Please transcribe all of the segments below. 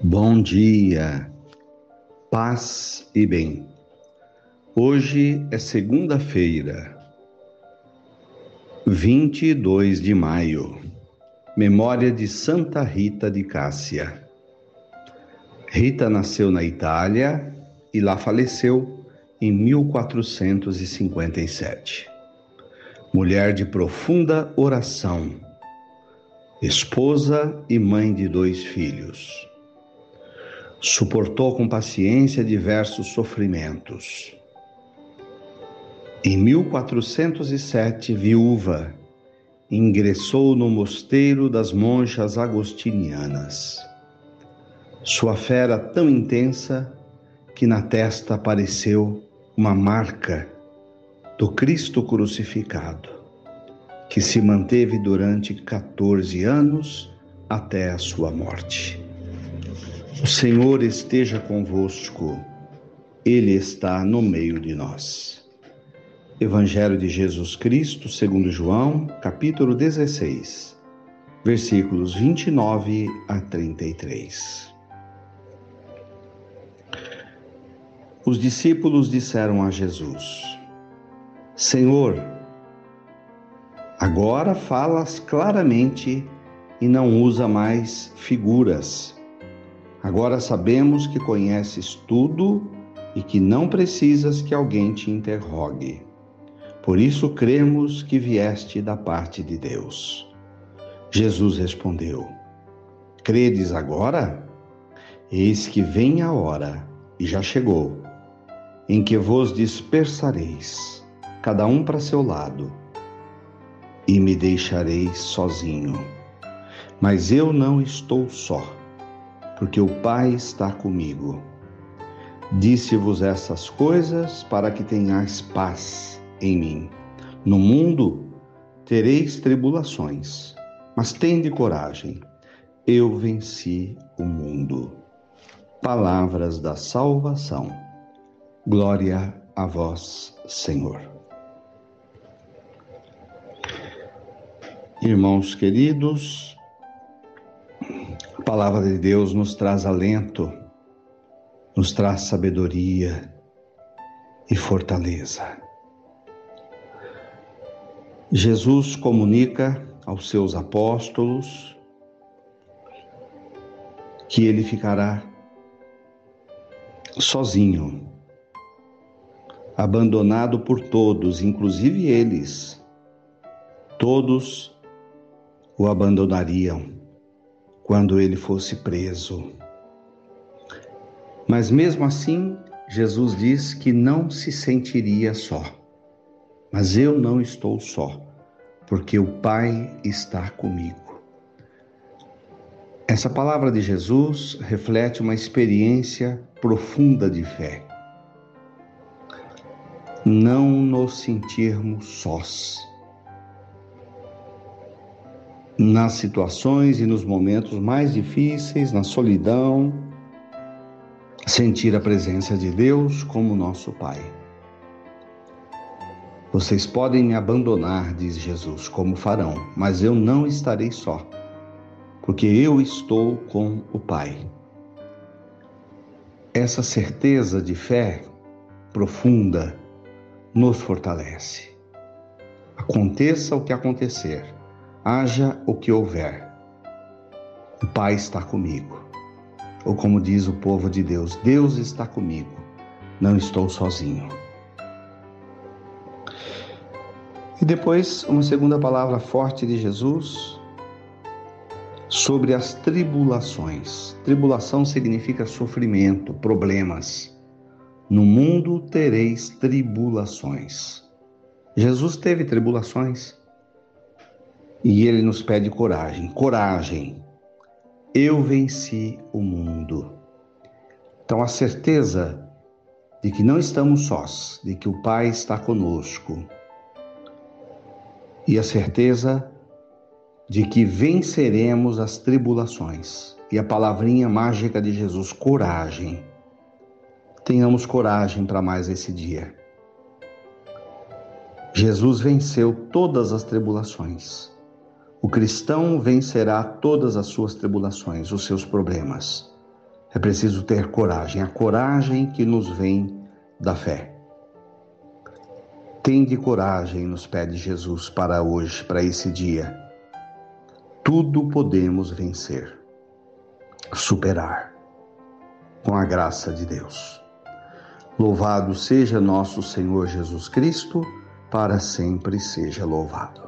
Bom dia, paz e bem. Hoje é segunda-feira, 22 de maio, memória de Santa Rita de Cássia. Rita nasceu na Itália e lá faleceu em 1457. Mulher de profunda oração, esposa e mãe de dois filhos suportou com paciência diversos sofrimentos. Em 1407, viúva, ingressou no mosteiro das monjas agostinianas. Sua fé era tão intensa que na testa apareceu uma marca do Cristo crucificado, que se manteve durante 14 anos até a sua morte. O Senhor esteja convosco, Ele está no meio de nós. Evangelho de Jesus Cristo, segundo João, capítulo 16, versículos 29 a 33. Os discípulos disseram a Jesus: Senhor, agora falas claramente e não usa mais figuras Agora sabemos que conheces tudo e que não precisas que alguém te interrogue. Por isso cremos que vieste da parte de Deus. Jesus respondeu: Credes agora? Eis que vem a hora, e já chegou, em que vos dispersareis, cada um para seu lado, e me deixareis sozinho. Mas eu não estou só porque o Pai está comigo. Disse-vos essas coisas para que tenhais paz em mim. No mundo tereis tribulações, mas tende coragem. Eu venci o mundo. Palavras da salvação. Glória a vós, Senhor. Irmãos queridos, palavra de Deus nos traz alento, nos traz sabedoria e fortaleza. Jesus comunica aos seus apóstolos que ele ficará sozinho, abandonado por todos, inclusive eles. Todos o abandonariam quando ele fosse preso. Mas mesmo assim, Jesus diz que não se sentiria só. Mas eu não estou só, porque o Pai está comigo. Essa palavra de Jesus reflete uma experiência profunda de fé. Não nos sentirmos sós nas situações e nos momentos mais difíceis, na solidão, sentir a presença de Deus como nosso Pai. Vocês podem me abandonar, diz Jesus, como farão, mas eu não estarei só, porque eu estou com o Pai. Essa certeza de fé profunda nos fortalece. Aconteça o que acontecer, haja o que houver, o Pai está comigo. Ou como diz o povo de Deus, Deus está comigo, não estou sozinho. E depois, uma segunda palavra forte de Jesus sobre as tribulações. Tribulação significa sofrimento, problemas. No mundo tereis tribulações. Jesus teve tribulações. E ele nos pede coragem. Coragem. Eu venci o mundo. Então, a certeza de que não estamos sós, de que o Pai está conosco, e a certeza de que venceremos as tribulações. E a palavrinha mágica de Jesus, coragem. Tenhamos coragem para mais esse dia. Jesus venceu todas as tribulações. O cristão vencerá todas as suas tribulações, os seus problemas. É preciso ter coragem, a coragem que nos vem da fé. Tende coragem, nos pede Jesus para hoje, para esse dia. Tudo podemos vencer, superar, com a graça de Deus. Louvado seja nosso Senhor Jesus Cristo, para sempre seja louvado.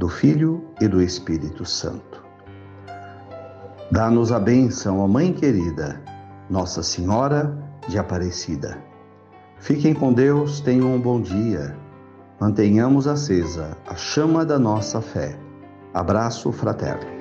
do Filho e do Espírito Santo. Dá-nos a bênção, ó Mãe querida, Nossa Senhora de Aparecida. Fiquem com Deus, tenham um bom dia. Mantenhamos acesa a chama da nossa fé. Abraço fraterno.